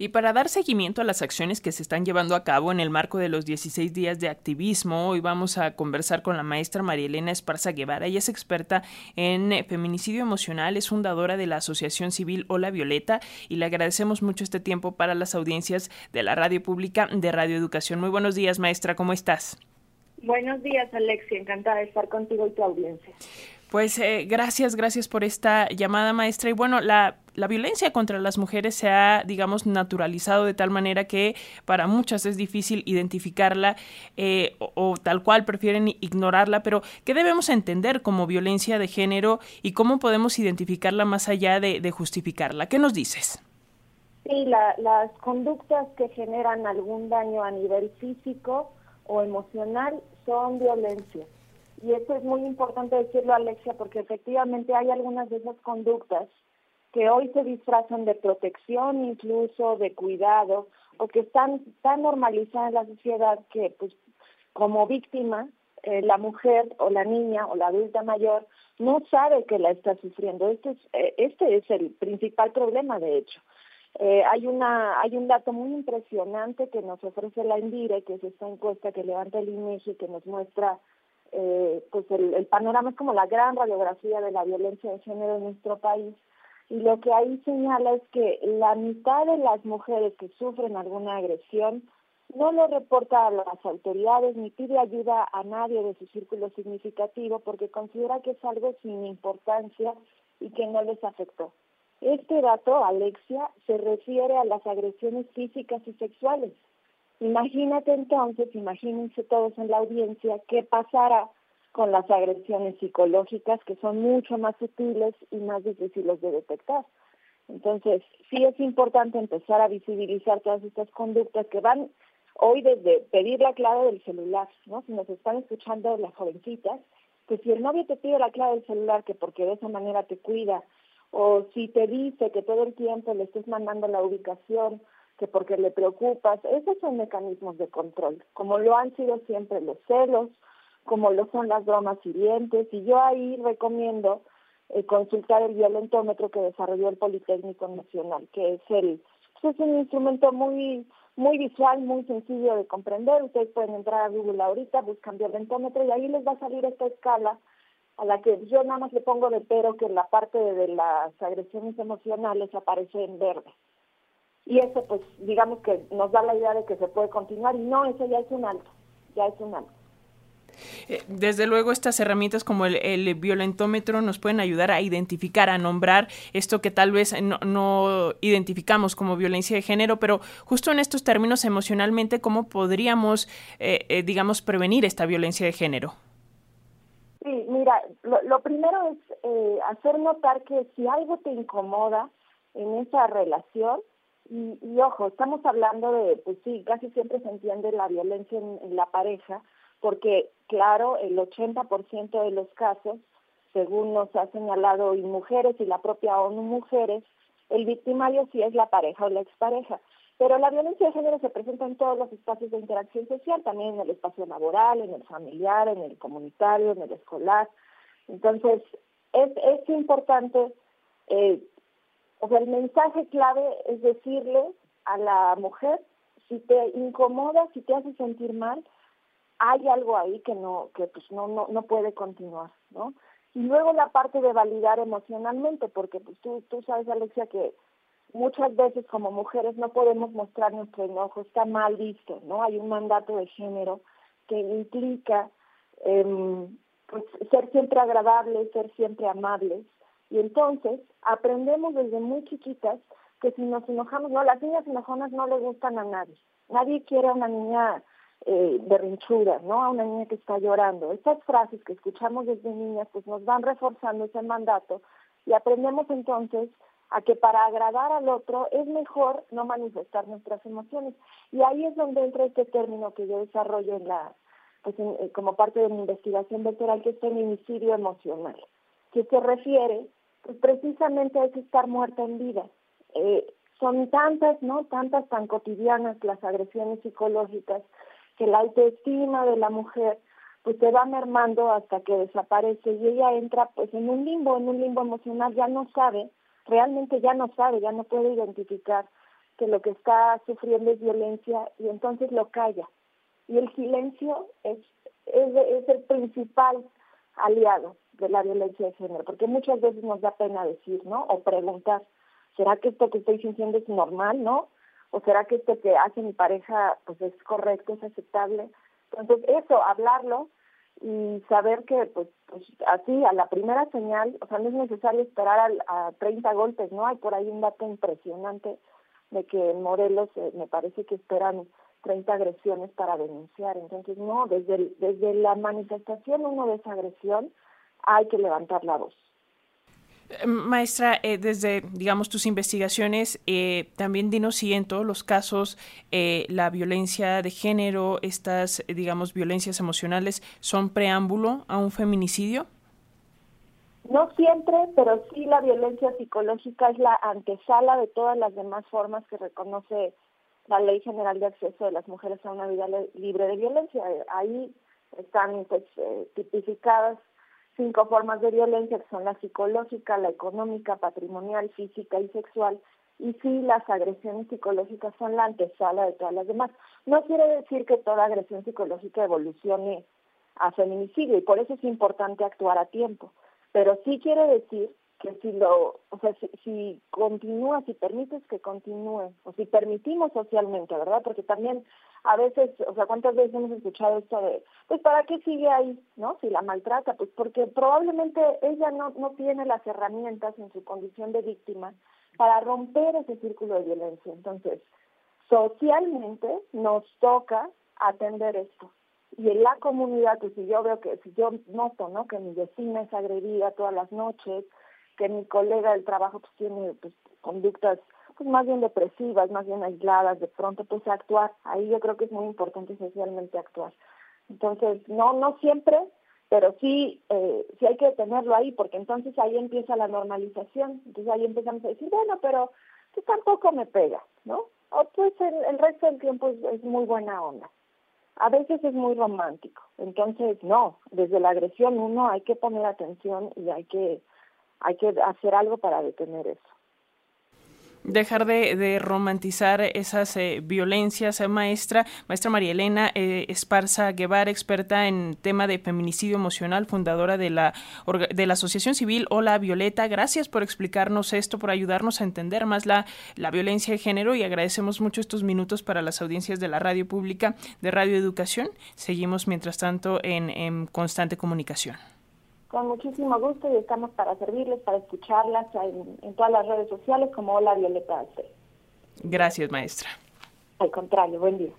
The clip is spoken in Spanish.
Y para dar seguimiento a las acciones que se están llevando a cabo en el marco de los 16 días de activismo, hoy vamos a conversar con la maestra María Elena Esparza Guevara. Ella es experta en feminicidio emocional, es fundadora de la Asociación Civil Hola Violeta y le agradecemos mucho este tiempo para las audiencias de la radio pública de Radio Educación. Muy buenos días, maestra, ¿cómo estás? Buenos días, Alexia. Encantada de estar contigo y tu audiencia. Pues eh, gracias, gracias por esta llamada, maestra. Y bueno, la, la violencia contra las mujeres se ha, digamos, naturalizado de tal manera que para muchas es difícil identificarla eh, o, tal cual prefieren ignorarla, pero ¿qué debemos entender como violencia de género y cómo podemos identificarla más allá de, de justificarla? ¿Qué nos dices? Sí, la, las conductas que generan algún daño a nivel físico o emocional son violencia y esto es muy importante decirlo, Alexia, porque efectivamente hay algunas de esas conductas que hoy se disfrazan de protección, incluso de cuidado, o que están tan normalizadas en la sociedad que, pues, como víctima, eh, la mujer o la niña o la adulta mayor no sabe que la está sufriendo. Este es, eh, este es el principal problema, de hecho. Eh, hay una hay un dato muy impresionante que nos ofrece la Indire, que es esta encuesta que levanta el INEGI, que nos muestra eh, pues el, panorama es como la gran radiografía de la violencia de género en nuestro país. Y lo que ahí señala es que la mitad de las mujeres que sufren alguna agresión no lo reporta a las autoridades ni pide ayuda a nadie de su círculo significativo porque considera que es algo sin importancia y que no les afectó. Este dato, Alexia, se refiere a las agresiones físicas y sexuales. Imagínate entonces, imagínense todos en la audiencia, qué pasará con las agresiones psicológicas que son mucho más sutiles y más difíciles de detectar. Entonces, sí es importante empezar a visibilizar todas estas conductas que van hoy desde pedir la clave del celular, ¿no? Si nos están escuchando las jovencitas, que si el novio te pide la clave del celular, que porque de esa manera te cuida, o si te dice que todo el tiempo le estés mandando la ubicación, que porque le preocupas, esos son mecanismos de control, como lo han sido siempre los celos, como lo son las bromas hirientes, y yo ahí recomiendo eh, consultar el violentómetro que desarrolló el Politécnico Nacional, que es el pues es un instrumento muy muy visual, muy sencillo de comprender. Ustedes pueden entrar a Google ahorita, buscan violentómetro y ahí les va a salir esta escala a la que yo nada más le pongo de pero que la parte de las agresiones emocionales aparece en verde y eso pues digamos que nos da la idea de que se puede continuar y no, eso ya es un alto, ya es un alto. Eh, desde luego estas herramientas como el, violentómetro nos pueden ayudar a identificar, a nombrar esto que tal vez no, identificamos como violencia de género, pero justo en estos términos emocionalmente, ¿cómo podríamos, eh, eh, digamos, prevenir esta violencia de género? Sí, mira, lo, lo primero es hacer notar que si algo te incomoda en esa relación, y, ojo, estamos hablando de, pues sí, casi siempre se entiende la violencia en, la pareja, porque claro, el 80% de los casos, según nos ha señalado y mujeres y la propia ONU Mujeres, el victimario sí es la pareja o la expareja. Pero la violencia de género se presenta en todos los espacios de interacción social, también en el espacio laboral, en el familiar, en el comunitario, en el escolar. Entonces, es, es importante eh, o sea, el mensaje clave es decirle a la mujer, si te incomoda, si te hace sentir mal, hay algo ahí que no, que pues no, no, no puede continuar, ¿no? Y luego la parte de validar emocionalmente, porque pues tú, tú sabes, Alexia, que muchas veces como mujeres no podemos mostrar nuestro enojo, está mal visto, ¿no? Hay un mandato de género que implica eh, pues, ser siempre agradables, ser siempre amables, y entonces aprendemos desde muy chiquitas que si nos enojamos, no, las niñas enojonas no le gustan a nadie. Nadie quiere a una niña eh, berrinchuda, ¿no? A una niña que está llorando. Estas frases que escuchamos desde niñas pues nos van reforzando ese mandato y aprendemos entonces a que para agradar al otro es mejor no manifestar nuestras emociones. Y ahí es donde entra este término que yo desarrollo en la, pues eh, como parte de mi investigación doctoral, que es feminicidio emocional, que se refiere pues precisamente es estar muerta en vida. Eh, son tantas, ¿no? Tantas tan cotidianas las agresiones psicológicas que la autoestima de la mujer pues se va mermando hasta que desaparece y ella entra pues en un limbo, en un limbo emocional, ya no sabe, realmente ya no sabe, ya no puede identificar que lo que está sufriendo es violencia y entonces lo calla. Y el silencio es, es, el principal aliado de la violencia de género, porque muchas veces nos da pena decir, ¿no? O preguntar, ¿será que esto que estoy sintiendo es normal, no? ¿O será que esto que hace mi pareja pues es correcto, es aceptable? Entonces, eso, hablarlo y saber que, pues, pues así, a la primera señal, o sea, no es necesario esperar a, a 30 golpes, ¿no? Hay por ahí un dato impresionante de que en Morelos eh, me parece que esperan 30 agresiones para denunciar. Entonces, no, desde, desde la manifestación uno de esa agresión hay que levantar la voz. Maestra, eh, desde, digamos, tus investigaciones, eh, también dinos si en todos los casos la violencia de género, estas, digamos, violencias emocionales, son preámbulo a un feminicidio. No siempre, pero sí la violencia psicológica es la antesala de todas las demás formas que reconoce la Ley General de Acceso de las Mujeres a una vida libre de violencia. Ahí están pues, eh, tipificadas cinco formas de violencia, que son la psicológica, la económica, patrimonial, física y sexual. Y sí, las agresiones psicológicas son la antesala de todas las demás. No quiere decir que toda agresión psicológica evolucione a feminicidio y por eso es importante actuar a tiempo pero sí quiere decir que si lo, o sea, si, si continúa, si permites que continúe, o si permitimos socialmente, ¿verdad? Porque también a veces, o sea, ¿cuántas veces hemos escuchado esto de, pues, ¿para qué sigue ahí, no? Si la maltrata, pues porque probablemente ella no, no tiene las herramientas en su condición de víctima para romper ese círculo de violencia. Entonces, socialmente nos toca atender esto y en la comunidad, pues si yo veo que, si yo noto, ¿no? Que mi vecina es agredida todas las noches, que mi colega del trabajo pues tiene pues, conductas pues más bien depresivas, más bien aisladas, de pronto pues actuar. Ahí yo creo que es muy importante socialmente actuar. Entonces, no, no siempre, pero sí, eh, sí hay que tenerlo ahí, porque entonces ahí empieza la normalización. Entonces ahí empezamos a decir, bueno, pero que tampoco me pega, ¿no? O pues el, el resto del tiempo es muy buena onda a veces es muy romántico. Entonces, no, desde la agresión uno hay que poner atención y hay que, hay que hacer algo para detener eso dejar de, romantizar esas eh, violencias. Eh, maestra, maestra María Elena eh, Esparza Guevara, experta en tema de feminicidio emocional, fundadora de la, de la Asociación Civil Hola Violeta. Gracias por explicarnos esto, por ayudarnos a entender más la, la violencia de género y agradecemos mucho estos minutos para las audiencias de la radio pública de Radio Educación. Seguimos, mientras tanto, en, en constante comunicación. Con muchísimo gusto y estamos para servirles, para escucharlas en, todas las redes sociales como Hola Violeta Gracias, maestra. Al contrario, buen día.